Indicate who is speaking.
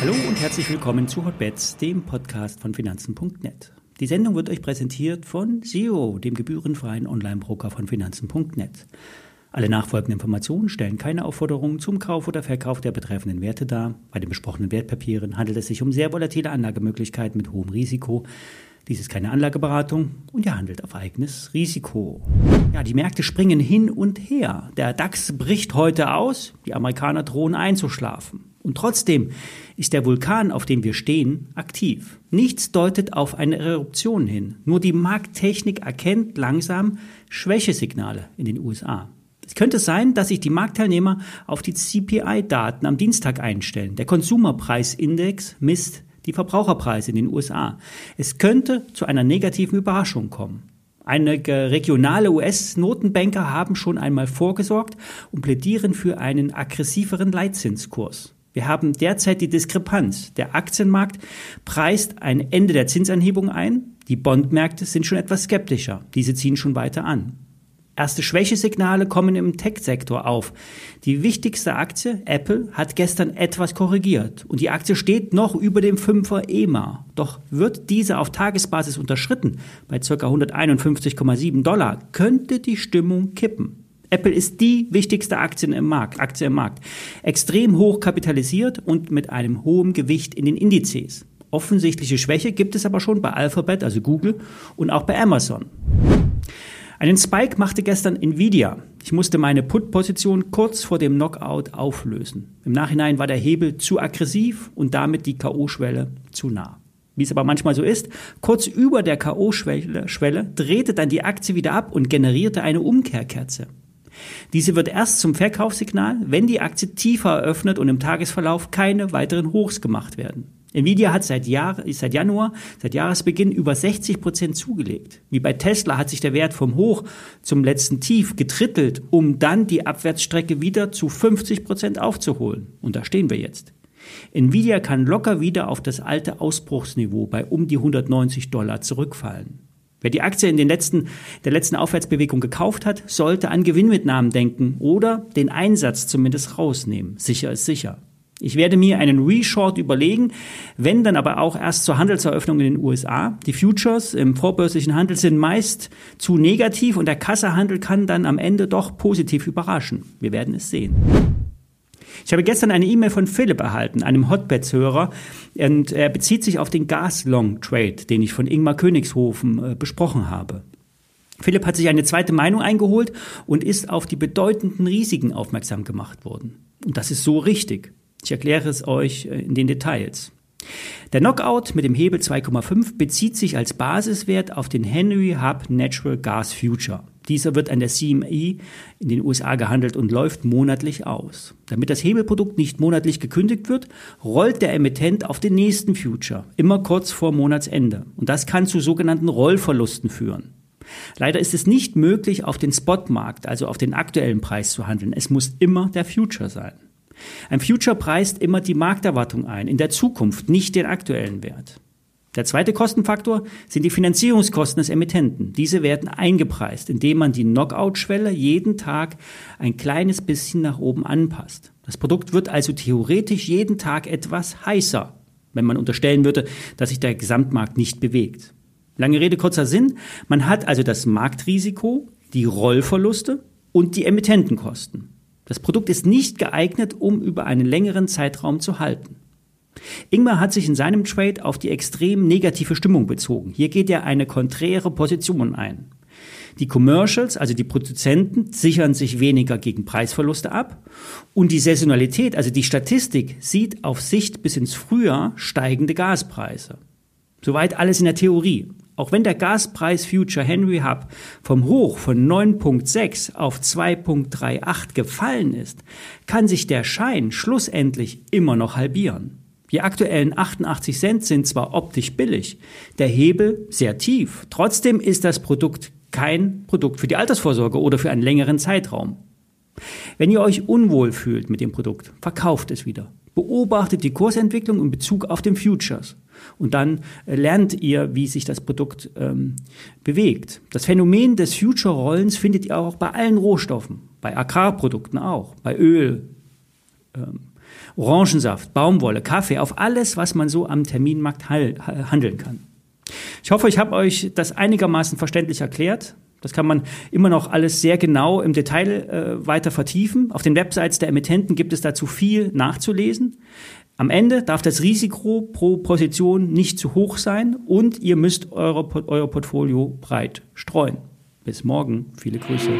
Speaker 1: Hallo und herzlich willkommen zu Hotbets, dem Podcast von Finanzen.net. Die Sendung wird euch präsentiert von Zero, dem gebührenfreien Online-Broker von Finanzen.net. Alle nachfolgenden Informationen stellen keine Aufforderungen zum Kauf oder Verkauf der betreffenden Werte dar. Bei den besprochenen Wertpapieren handelt es sich um sehr volatile Anlagemöglichkeiten mit hohem Risiko. Dies ist keine Anlageberatung und ihr handelt auf eigenes Risiko. Ja, die Märkte springen hin und her. Der DAX bricht heute aus, die Amerikaner drohen einzuschlafen. Und trotzdem ist der Vulkan, auf dem wir stehen, aktiv. Nichts deutet auf eine Eruption hin. Nur die Markttechnik erkennt langsam Schwächesignale in den USA. Es könnte sein, dass sich die Marktteilnehmer auf die CPI-Daten am Dienstag einstellen. Der Konsumerpreisindex misst die Verbraucherpreise in den USA. Es könnte zu einer negativen Überraschung kommen. Einige regionale US-Notenbanker haben schon einmal vorgesorgt und plädieren für einen aggressiveren Leitzinskurs. Wir haben derzeit die Diskrepanz. Der Aktienmarkt preist ein Ende der Zinsanhebung ein. Die Bondmärkte sind schon etwas skeptischer. Diese ziehen schon weiter an. Erste Schwächesignale kommen im Tech-Sektor auf. Die wichtigste Aktie, Apple, hat gestern etwas korrigiert und die Aktie steht noch über dem 5er EMA. Doch wird diese auf Tagesbasis unterschritten, bei ca. 151,7 Dollar, könnte die Stimmung kippen. Apple ist die wichtigste Aktie im Markt, Aktie im Markt. Extrem hoch kapitalisiert und mit einem hohen Gewicht in den Indizes. Offensichtliche Schwäche gibt es aber schon bei Alphabet, also Google, und auch bei Amazon. Einen Spike machte gestern Nvidia. Ich musste meine Put-Position kurz vor dem Knockout auflösen. Im Nachhinein war der Hebel zu aggressiv und damit die K.O.-Schwelle zu nah. Wie es aber manchmal so ist, kurz über der K.O.-Schwelle drehte dann die Aktie wieder ab und generierte eine Umkehrkerze. Diese wird erst zum Verkaufssignal, wenn die Aktie tiefer eröffnet und im Tagesverlauf keine weiteren Hochs gemacht werden. Nvidia hat seit, Jahr, seit Januar, seit Jahresbeginn über 60 Prozent zugelegt. Wie bei Tesla hat sich der Wert vom Hoch zum letzten Tief getrittelt, um dann die Abwärtsstrecke wieder zu 50 Prozent aufzuholen. Und da stehen wir jetzt. Nvidia kann locker wieder auf das alte Ausbruchsniveau bei um die 190 Dollar zurückfallen. Wer die Aktie in den letzten, der letzten Aufwärtsbewegung gekauft hat, sollte an Gewinnmitnahmen denken oder den Einsatz zumindest rausnehmen. Sicher ist sicher. Ich werde mir einen Reshort überlegen, wenn dann aber auch erst zur Handelseröffnung in den USA. Die Futures im vorbörslichen Handel sind meist zu negativ und der Kassehandel kann dann am Ende doch positiv überraschen. Wir werden es sehen. Ich habe gestern eine E-Mail von Philipp erhalten, einem Hotbeds-Hörer, und er bezieht sich auf den Gas-Long-Trade, den ich von Ingmar Königshofen äh, besprochen habe. Philipp hat sich eine zweite Meinung eingeholt und ist auf die bedeutenden Risiken aufmerksam gemacht worden. Und das ist so richtig. Ich erkläre es euch äh, in den Details. Der Knockout mit dem Hebel 2,5 bezieht sich als Basiswert auf den Henry Hub Natural Gas Future. Dieser wird an der CME in den USA gehandelt und läuft monatlich aus. Damit das Hebelprodukt nicht monatlich gekündigt wird, rollt der Emittent auf den nächsten Future, immer kurz vor Monatsende. Und das kann zu sogenannten Rollverlusten führen. Leider ist es nicht möglich, auf den Spotmarkt, also auf den aktuellen Preis zu handeln. Es muss immer der Future sein. Ein Future preist immer die Markterwartung ein, in der Zukunft, nicht den aktuellen Wert. Der zweite Kostenfaktor sind die Finanzierungskosten des Emittenten. Diese werden eingepreist, indem man die Knockout-Schwelle jeden Tag ein kleines bisschen nach oben anpasst. Das Produkt wird also theoretisch jeden Tag etwas heißer, wenn man unterstellen würde, dass sich der Gesamtmarkt nicht bewegt. Lange Rede, kurzer Sinn. Man hat also das Marktrisiko, die Rollverluste und die Emittentenkosten. Das Produkt ist nicht geeignet, um über einen längeren Zeitraum zu halten. Ingmar hat sich in seinem Trade auf die extrem negative Stimmung bezogen. Hier geht er eine konträre Position ein. Die Commercials, also die Produzenten, sichern sich weniger gegen Preisverluste ab und die Saisonalität, also die Statistik, sieht auf Sicht bis ins Frühjahr steigende Gaspreise. Soweit alles in der Theorie. Auch wenn der Gaspreis Future Henry Hub vom Hoch von 9.6 auf 2.38 gefallen ist, kann sich der Schein schlussendlich immer noch halbieren. Die aktuellen 88 Cent sind zwar optisch billig, der Hebel sehr tief. Trotzdem ist das Produkt kein Produkt für die Altersvorsorge oder für einen längeren Zeitraum. Wenn ihr euch unwohl fühlt mit dem Produkt, verkauft es wieder. Beobachtet die Kursentwicklung in Bezug auf den Futures. Und dann äh, lernt ihr, wie sich das Produkt ähm, bewegt. Das Phänomen des Future-Rollens findet ihr auch bei allen Rohstoffen, bei Agrarprodukten auch, bei Öl, ähm, Orangensaft, Baumwolle, Kaffee, auf alles, was man so am Terminmarkt handeln kann. Ich hoffe, ich habe euch das einigermaßen verständlich erklärt. Das kann man immer noch alles sehr genau im Detail äh, weiter vertiefen. Auf den Websites der Emittenten gibt es dazu viel nachzulesen. Am Ende darf das Risiko pro Position nicht zu hoch sein und ihr müsst eure, euer Portfolio breit streuen. Bis morgen. Viele Grüße.